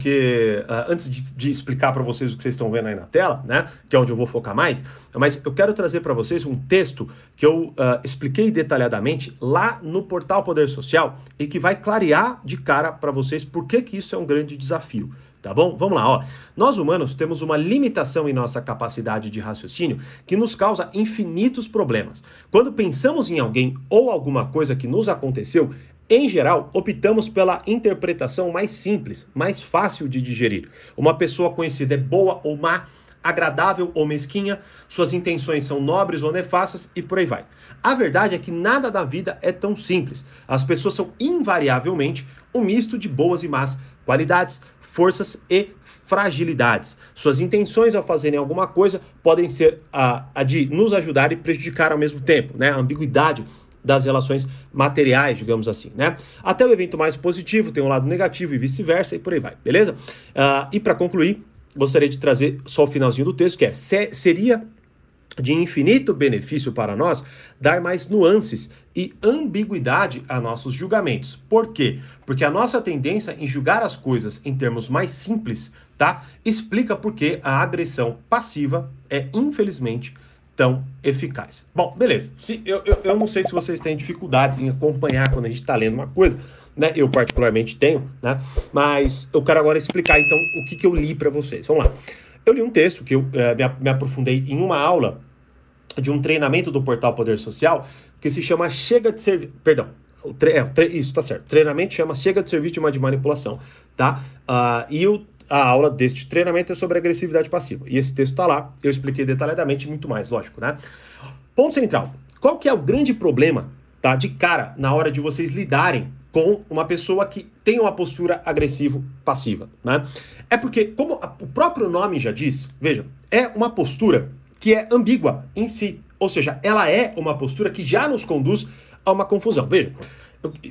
porque uh, antes de, de explicar para vocês o que vocês estão vendo aí na tela, né, que é onde eu vou focar mais, mas eu quero trazer para vocês um texto que eu uh, expliquei detalhadamente lá no portal Poder Social e que vai clarear de cara para vocês por que, que isso é um grande desafio. Tá bom? Vamos lá, ó. Nós humanos temos uma limitação em nossa capacidade de raciocínio que nos causa infinitos problemas. Quando pensamos em alguém ou alguma coisa que nos aconteceu, em geral, optamos pela interpretação mais simples, mais fácil de digerir. Uma pessoa conhecida é boa ou má, agradável ou mesquinha, suas intenções são nobres ou nefastas e por aí vai. A verdade é que nada da vida é tão simples. As pessoas são invariavelmente um misto de boas e más qualidades, forças e fragilidades. Suas intenções ao fazerem alguma coisa podem ser a, a de nos ajudar e prejudicar ao mesmo tempo, né? A ambiguidade das relações materiais, digamos assim, né? Até o evento mais positivo tem um lado negativo e vice-versa e por aí vai, beleza? Uh, e para concluir, gostaria de trazer só o finalzinho do texto, que é se, seria de infinito benefício para nós dar mais nuances e ambiguidade a nossos julgamentos. Por quê? Porque a nossa tendência em julgar as coisas em termos mais simples, tá? Explica por que a agressão passiva é, infelizmente, tão eficaz. Bom, beleza. Se, eu, eu, eu não sei se vocês têm dificuldades em acompanhar quando a gente está lendo uma coisa, né? Eu particularmente tenho, né? Mas eu quero agora explicar então o que, que eu li para vocês. Vamos lá. Eu li um texto que eu é, me, aprofundei em uma aula de um treinamento do portal Poder Social que se chama Chega de Servir. Perdão, o tre... É, tre... isso tá certo. treinamento chama Chega de Servir de uma de manipulação, tá? Uh, e o a aula deste treinamento é sobre agressividade passiva. E esse texto está lá, eu expliquei detalhadamente muito mais, lógico, né? Ponto central. Qual que é o grande problema, tá, de cara na hora de vocês lidarem com uma pessoa que tem uma postura agressivo-passiva, né? É porque, como o próprio nome já diz, veja, é uma postura que é ambígua em si, ou seja, ela é uma postura que já nos conduz a uma confusão. Veja,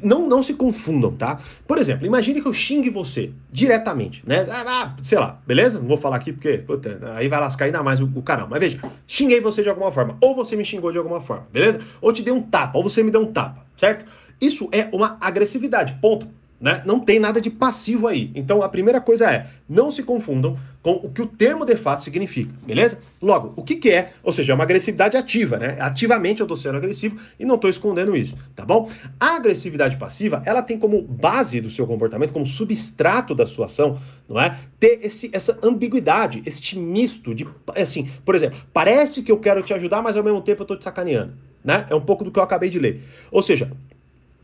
não, não se confundam, tá? Por exemplo, imagine que eu xingue você diretamente, né? Ah, ah, sei lá, beleza? Não vou falar aqui porque puta, aí vai lascar ainda mais o, o canal. Mas veja, xinguei você de alguma forma, ou você me xingou de alguma forma, beleza? Ou te dei um tapa, ou você me deu um tapa, certo? Isso é uma agressividade, ponto. Né? Não tem nada de passivo aí. Então a primeira coisa é, não se confundam com o que o termo de fato significa, beleza? Logo, o que, que é? Ou seja, é uma agressividade ativa, né? Ativamente eu estou sendo agressivo e não estou escondendo isso, tá bom? A agressividade passiva, ela tem como base do seu comportamento, como substrato da sua ação, não é? Ter esse, essa ambiguidade, este misto de, assim, por exemplo, parece que eu quero te ajudar, mas ao mesmo tempo eu estou te sacaneando, né? É um pouco do que eu acabei de ler. Ou seja,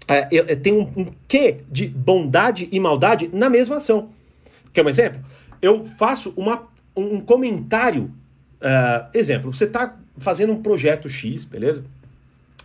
é, tem um, um quê de bondade e maldade na mesma ação. Quer um exemplo? Eu faço uma, um comentário. Uh, exemplo, você está fazendo um projeto X, beleza?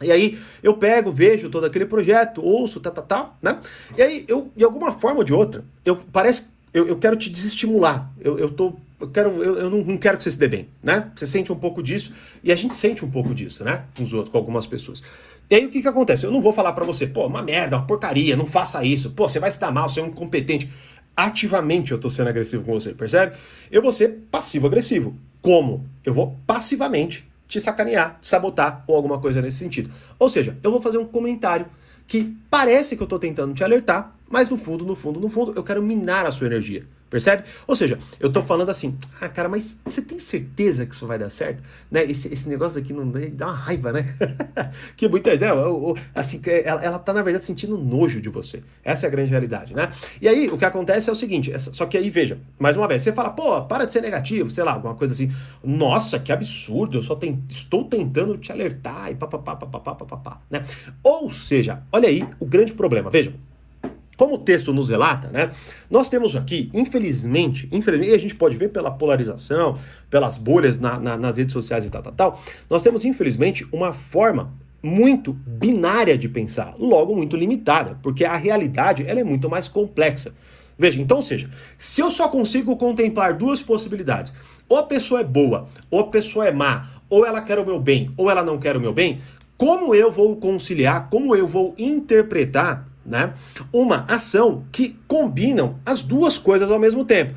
E aí eu pego, vejo todo aquele projeto, ouço, tá, tá, tá, né? E aí eu, de alguma forma ou de outra, eu parece eu, eu quero te desestimular. Eu, eu tô. Eu, quero, eu, eu não, quero que você se dê bem, né? Você sente um pouco disso e a gente sente um pouco disso, né? Com os outros, com algumas pessoas. E aí o que que acontece? Eu não vou falar para você, pô, uma merda, uma porcaria, não faça isso, pô, você vai se dar mal, você é um incompetente. Ativamente eu tô sendo agressivo com você, percebe? Eu vou ser passivo-agressivo. Como? Eu vou passivamente te sacanear, sabotar ou alguma coisa nesse sentido. Ou seja, eu vou fazer um comentário que parece que eu tô tentando te alertar, mas no fundo, no fundo, no fundo, eu quero minar a sua energia. Percebe? Ou seja, eu tô falando assim, ah, cara, mas você tem certeza que isso vai dar certo? Né? Esse, esse negócio aqui não dá uma raiva, né? que muita ideia, assim, ela, ela tá, na verdade, sentindo nojo de você. Essa é a grande realidade, né? E aí, o que acontece é o seguinte, só que aí, veja, mais uma vez, você fala, pô, para de ser negativo, sei lá, alguma coisa assim. Nossa, que absurdo, eu só tem, estou tentando te alertar e papapá, papapá, papapá, né? Ou seja, olha aí o grande problema, veja. Como o texto nos relata, né? Nós temos aqui, infelizmente, infelizmente, e a gente pode ver pela polarização, pelas bolhas na, na, nas redes sociais e tal, tal, tal, nós temos, infelizmente, uma forma muito binária de pensar, logo muito limitada, porque a realidade ela é muito mais complexa. Veja, então, ou seja, se eu só consigo contemplar duas possibilidades, ou a pessoa é boa, ou a pessoa é má, ou ela quer o meu bem, ou ela não quer o meu bem, como eu vou conciliar, como eu vou interpretar né? Uma ação que combinam as duas coisas ao mesmo tempo.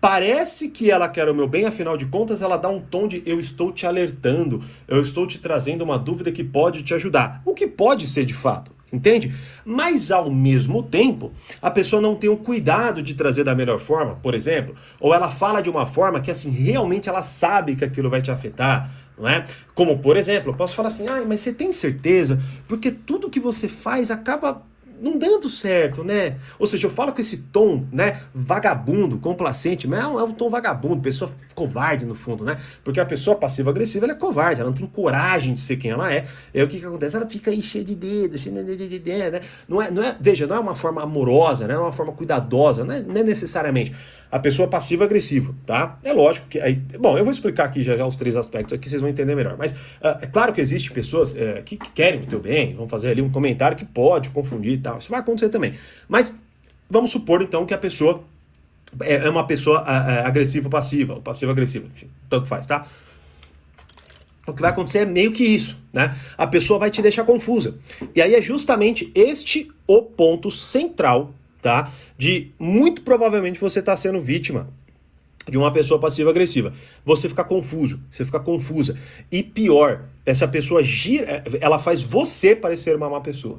Parece que ela quer o meu bem, afinal de contas, ela dá um tom de eu estou te alertando, eu estou te trazendo uma dúvida que pode te ajudar. O que pode ser de fato. entende? Mas ao mesmo tempo, a pessoa não tem o cuidado de trazer da melhor forma, por exemplo, ou ela fala de uma forma que assim realmente ela sabe que aquilo vai te afetar, é? Como por exemplo, eu posso falar assim: "Ah, mas você tem certeza? Porque tudo que você faz acaba não dando certo, né? Ou seja, eu falo com esse tom, né, vagabundo, complacente, mas é um, é um tom vagabundo, pessoa covarde no fundo, né? Porque a pessoa passiva-agressiva, ela é covarde, ela não tem coragem de ser quem ela é. Aí o que que acontece? Ela fica aí cheia de dedos, cheia de dedo, né? Não é, não é, veja, não é uma forma amorosa, né? É uma forma cuidadosa, não é, não é necessariamente a pessoa passiva-agressiva, tá? É lógico que aí, bom, eu vou explicar aqui já, já os três aspectos aqui, vocês vão entender melhor. Mas uh, é claro que existe pessoas uh, que, que, querem o teu bem, vão fazer ali um comentário que pode confundir e tal. Isso vai acontecer também. Mas vamos supor então que a pessoa é, é uma pessoa uh, agressiva passiva, ou passiva-agressiva, tanto faz, tá? O que vai acontecer é meio que isso, né? A pessoa vai te deixar confusa. E aí é justamente este o ponto central tá? De muito provavelmente você está sendo vítima de uma pessoa passiva-agressiva. Você fica confuso, você fica confusa. E pior, essa pessoa gira, ela faz você parecer uma má pessoa.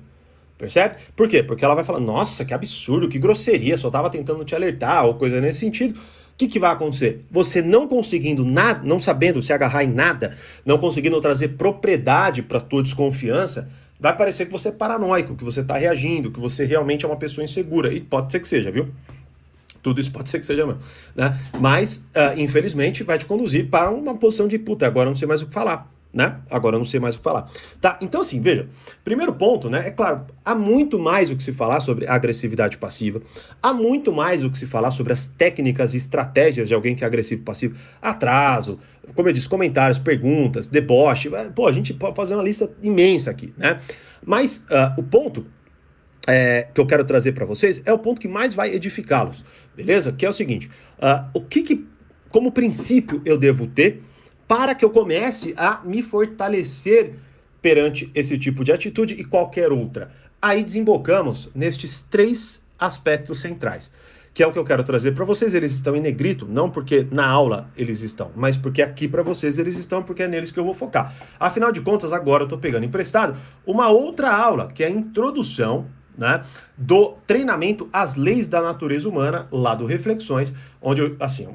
Percebe? Por quê? Porque ela vai falar, nossa, que absurdo, que grosseria, só estava tentando te alertar, ou coisa nesse sentido. O que, que vai acontecer? Você não conseguindo nada, não sabendo se agarrar em nada, não conseguindo trazer propriedade para tua desconfiança, vai parecer que você é paranoico, que você está reagindo, que você realmente é uma pessoa insegura. E pode ser que seja, viu? Tudo isso pode ser que seja mesmo. Né? Mas, uh, infelizmente, vai te conduzir para uma posição de puta, agora não sei mais o que falar né? Agora eu não sei mais o que falar. Tá, então assim, veja, primeiro ponto, né? É claro, há muito mais o que se falar sobre agressividade passiva, há muito mais o que se falar sobre as técnicas e estratégias de alguém que é agressivo passivo, atraso, como eu disse, comentários, perguntas, deboche, pô, a gente pode fazer uma lista imensa aqui, né? Mas uh, o ponto é, que eu quero trazer para vocês é o ponto que mais vai edificá-los, beleza? Que é o seguinte: uh, o que, que, como princípio, eu devo ter para que eu comece a me fortalecer perante esse tipo de atitude e qualquer outra. Aí desembocamos nestes três aspectos centrais, que é o que eu quero trazer para vocês. Eles estão em negrito, não porque na aula eles estão, mas porque aqui para vocês eles estão, porque é neles que eu vou focar. Afinal de contas, agora eu estou pegando emprestado uma outra aula, que é a introdução né, do treinamento às leis da natureza humana, lá do Reflexões, onde eu, assim,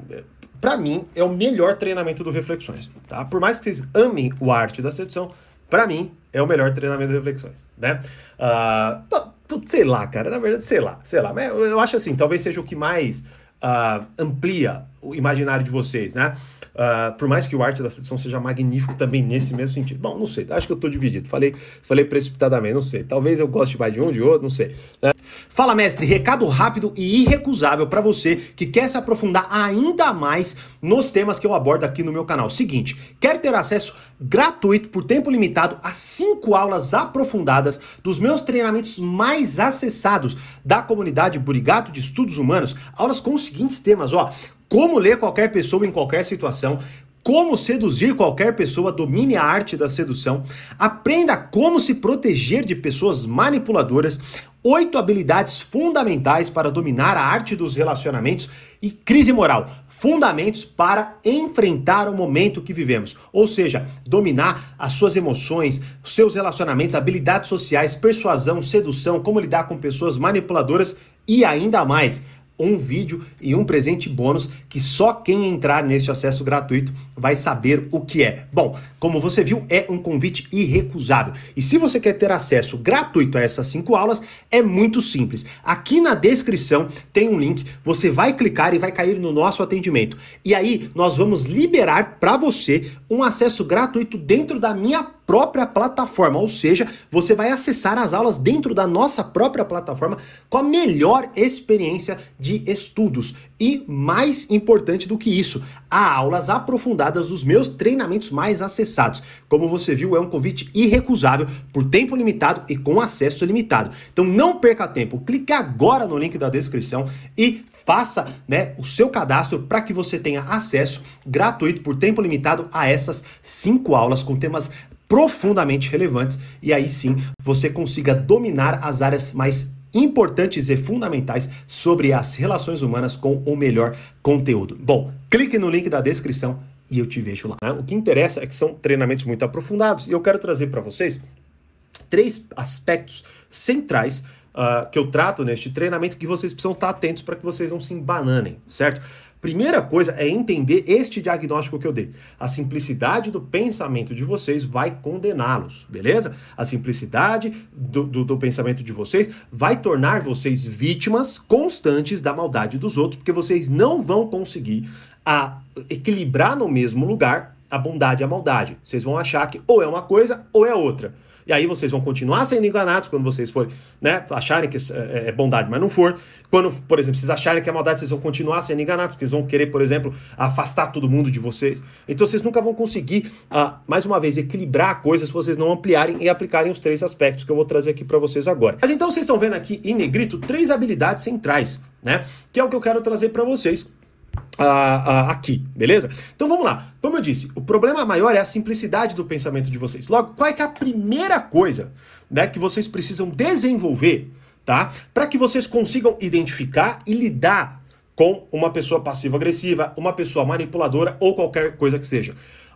para mim, é o melhor treinamento do Reflexões, tá? Por mais que vocês amem o arte da sedução, para mim, é o melhor treinamento do Reflexões, né? Uh, sei lá, cara, na verdade, sei lá, sei lá. Mas eu acho assim, talvez seja o que mais uh, amplia o imaginário de vocês, né? Uh, por mais que o arte da sedução seja magnífico também nesse mesmo sentido. Bom, não sei, acho que eu tô dividido. Falei, falei precipitadamente, não sei. Talvez eu goste mais de um, de outro, não sei. Né? Fala, mestre, recado rápido e irrecusável para você que quer se aprofundar ainda mais nos temas que eu abordo aqui no meu canal. Seguinte, quer ter acesso gratuito por tempo limitado a cinco aulas aprofundadas dos meus treinamentos mais acessados da comunidade Burigato de Estudos Humanos, aulas com os seguintes temas, ó, como ler qualquer pessoa em qualquer situação, como seduzir qualquer pessoa, domine a arte da sedução, aprenda como se proteger de pessoas manipuladoras, oito habilidades fundamentais para dominar a arte dos relacionamentos e crise moral, fundamentos para enfrentar o momento que vivemos, ou seja, dominar as suas emoções, seus relacionamentos, habilidades sociais, persuasão, sedução, como lidar com pessoas manipuladoras e ainda mais um vídeo e um presente bônus que só quem entrar nesse acesso gratuito vai saber o que é. Bom, como você viu, é um convite irrecusável. E se você quer ter acesso gratuito a essas cinco aulas, é muito simples. Aqui na descrição tem um link, você vai clicar e vai cair no nosso atendimento. E aí nós vamos liberar para você um acesso gratuito dentro da minha própria plataforma, ou seja, você vai acessar as aulas dentro da nossa própria plataforma com a melhor experiência de estudos. E mais importante do que isso, há aulas aprofundadas dos meus treinamentos mais acessados. Como você viu, é um convite irrecusável por tempo limitado e com acesso limitado. Então não perca tempo, clique agora no link da descrição e faça né, o seu cadastro para que você tenha acesso gratuito por tempo limitado a essas cinco aulas com temas profundamente relevantes e aí sim você consiga dominar as áreas mais importantes e fundamentais sobre as relações humanas com o melhor conteúdo. Bom, clique no link da descrição e eu te vejo lá. O que interessa é que são treinamentos muito aprofundados e eu quero trazer para vocês três aspectos centrais uh, que eu trato neste treinamento que vocês precisam estar atentos para que vocês não se embananem, certo? Primeira coisa é entender este diagnóstico que eu dei. A simplicidade do pensamento de vocês vai condená-los, beleza? A simplicidade do, do, do, pensamento de vocês vai tornar vocês vítimas constantes da maldade dos outros, porque vocês não vão conseguir a, equilibrar no mesmo lugar a bondade e a maldade. Vocês vão achar que ou é uma coisa ou é outra. E aí vocês vão continuar sendo enganados quando vocês forem, né, acharem que é, é bondade, mas não for. Quando, por exemplo, vocês acharem que é maldade, vocês vão continuar sendo enganados, porque eles vão querer, por exemplo, afastar todo mundo de vocês. Então vocês nunca vão conseguir, ah, mais uma vez, equilibrar coisas se vocês não ampliarem e aplicarem os três aspectos que eu vou trazer aqui para vocês agora. Mas então vocês estão vendo aqui em negrito três habilidades centrais, né? Que é o que eu quero trazer para vocês aqui, beleza? Então vamos lá. Como eu disse, o problema maior é a simplicidade do pensamento de vocês. Logo, qual é, é a primeira coisa né, que vocês precisam desenvolver, tá? Para que vocês consigam identificar e lidar com uma pessoa passiva-agressiva, uma pessoa manipuladora ou qualquer coisa que seja.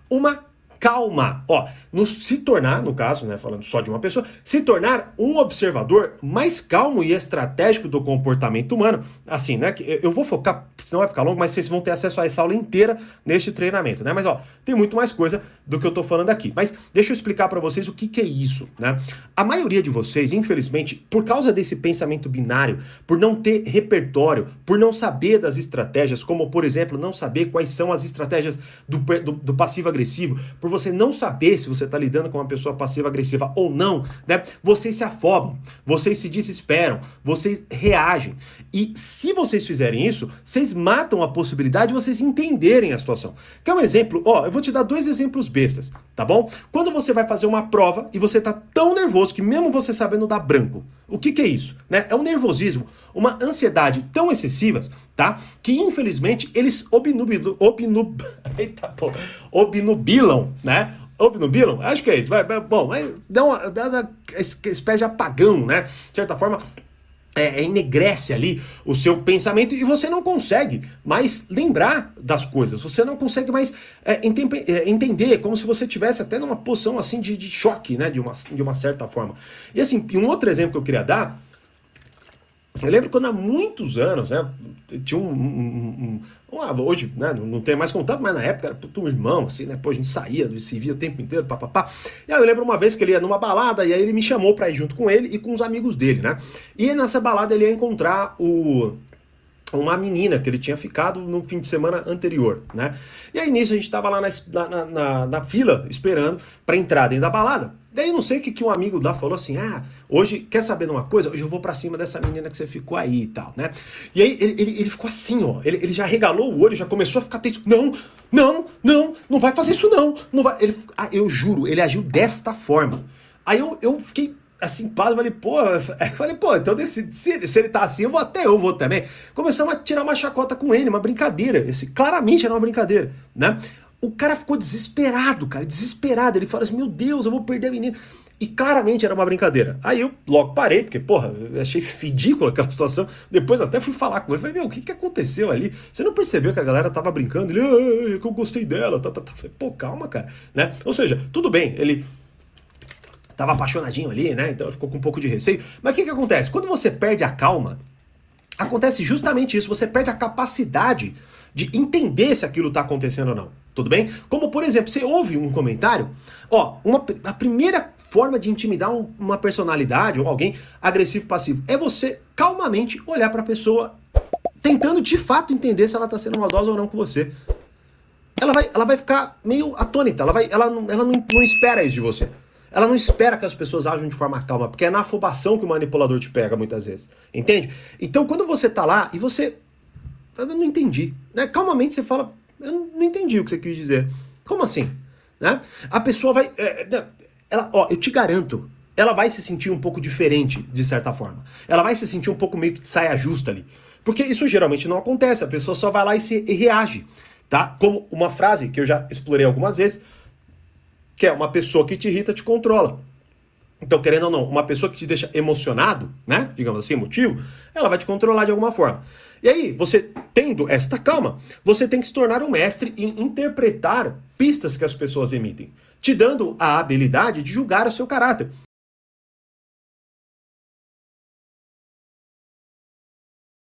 Uma calma. Ó, no, se tornar, no caso, né, falando só de uma pessoa, se tornar um observador mais calmo e estratégico do comportamento humano. Assim, né? Eu vou focar, senão vai ficar longo, mas vocês vão ter acesso a essa aula inteira neste treinamento, né? Mas ó, tem muito mais coisa do que eu tô falando aqui. Mas deixa eu explicar para vocês o que, que é isso, né? A maioria de vocês, infelizmente, por causa desse pensamento binário, por não ter repertório, por não saber das estratégias, como por exemplo, não saber quais são as estratégias do, do, do passivo-agressivo, por você não saber se você está lidando com uma pessoa passiva-agressiva ou não, né? Vocês se afobam, vocês se desesperam, vocês reagem. E se vocês fizerem isso, vocês matam a possibilidade de vocês entenderem a situação. Quer um exemplo? Ó, eu vou te dar dois exemplos bestas, tá bom? Quando você vai fazer uma prova e você tá tão nervoso que mesmo você sabendo dar branco, o que, que é isso? Né? É um nervosismo, uma ansiedade tão excessivas, tá? Que infelizmente eles obnubilam, obnub, eita, pô, obnubilam, né? Obnubilam? Acho que é isso. Bom, dá, uma, dá uma espécie de apagão, né? De certa forma, é, é, enegrece ali o seu pensamento e você não consegue mais lembrar das coisas, você não consegue mais é, é, entender, como se você tivesse até numa posição assim de, de choque, né, de uma, de uma certa forma. E assim, um outro exemplo que eu queria dar eu lembro quando há muitos anos, né, tinha um, um, um, um hoje, né, não, não tem mais contato, mas na época era um irmão, assim, né, pô, a gente saía, se via o tempo inteiro, papapá. E aí eu lembro uma vez que ele ia numa balada, e aí ele me chamou pra ir junto com ele e com os amigos dele, né, e nessa balada ele ia encontrar o uma menina que ele tinha ficado no fim de semana anterior, né? E aí nisso a gente tava lá na, na, na, na fila esperando para entrar dentro da balada. Daí não sei o que, que um amigo lá falou assim: ah, hoje, quer saber de uma coisa? Hoje eu vou para cima dessa menina que você ficou aí e tal, né? E aí ele, ele, ele ficou assim, ó. Ele, ele já regalou o olho, já começou a ficar tenso. Não, não, não, não vai fazer isso não. não vai. Ele, ah, eu juro, ele agiu desta forma. Aí eu, eu fiquei assim, paz, falei, pô, eu falei, pô, então se, se, se, ele tá assim, eu vou até eu vou também. Começamos a tirar uma chacota com ele, uma brincadeira. Esse, claramente era uma brincadeira, né? O cara ficou desesperado, cara, desesperado. Ele fala assim: Meu Deus, eu vou perder a menina. E claramente era uma brincadeira. Aí eu logo parei, porque, porra, achei ridícula aquela situação. Depois até fui falar com ele. Falei, meu, o que, que aconteceu ali? Você não percebeu que a galera tava brincando? Ele, ah, que eu gostei dela. Tá, tá, tá. Falei, pô, calma, cara. Né? Ou seja, tudo bem, ele tava apaixonadinho ali, né? Então ficou com um pouco de receio. Mas o que, que acontece? Quando você perde a calma, acontece justamente isso. Você perde a capacidade de entender se aquilo está acontecendo ou não. Tudo bem? Como, por exemplo, você ouve um comentário, ó, uma, a primeira forma de intimidar um, uma personalidade ou alguém agressivo passivo é você calmamente olhar para a pessoa, tentando de fato entender se ela está sendo maldosa ou não com você. Ela vai, ela vai ficar meio atônita, ela, vai, ela, não, ela não, não espera isso de você. Ela não espera que as pessoas ajam de forma calma, porque é na afobação que o manipulador te pega muitas vezes. Entende? Então, quando você tá lá e você eu não entendi. Né? Calmamente você fala, eu não entendi o que você quis dizer. Como assim? Né? A pessoa vai. É, é, ela, ó, eu te garanto, ela vai se sentir um pouco diferente, de certa forma. Ela vai se sentir um pouco meio que de saia justa ali. Porque isso geralmente não acontece, a pessoa só vai lá e, se, e reage. Tá? Como uma frase que eu já explorei algumas vezes, que é uma pessoa que te irrita te controla. Então, querendo ou não, uma pessoa que te deixa emocionado, né? Digamos assim, emotivo, ela vai te controlar de alguma forma. E aí, você tendo esta calma, você tem que se tornar um mestre em interpretar pistas que as pessoas emitem, te dando a habilidade de julgar o seu caráter.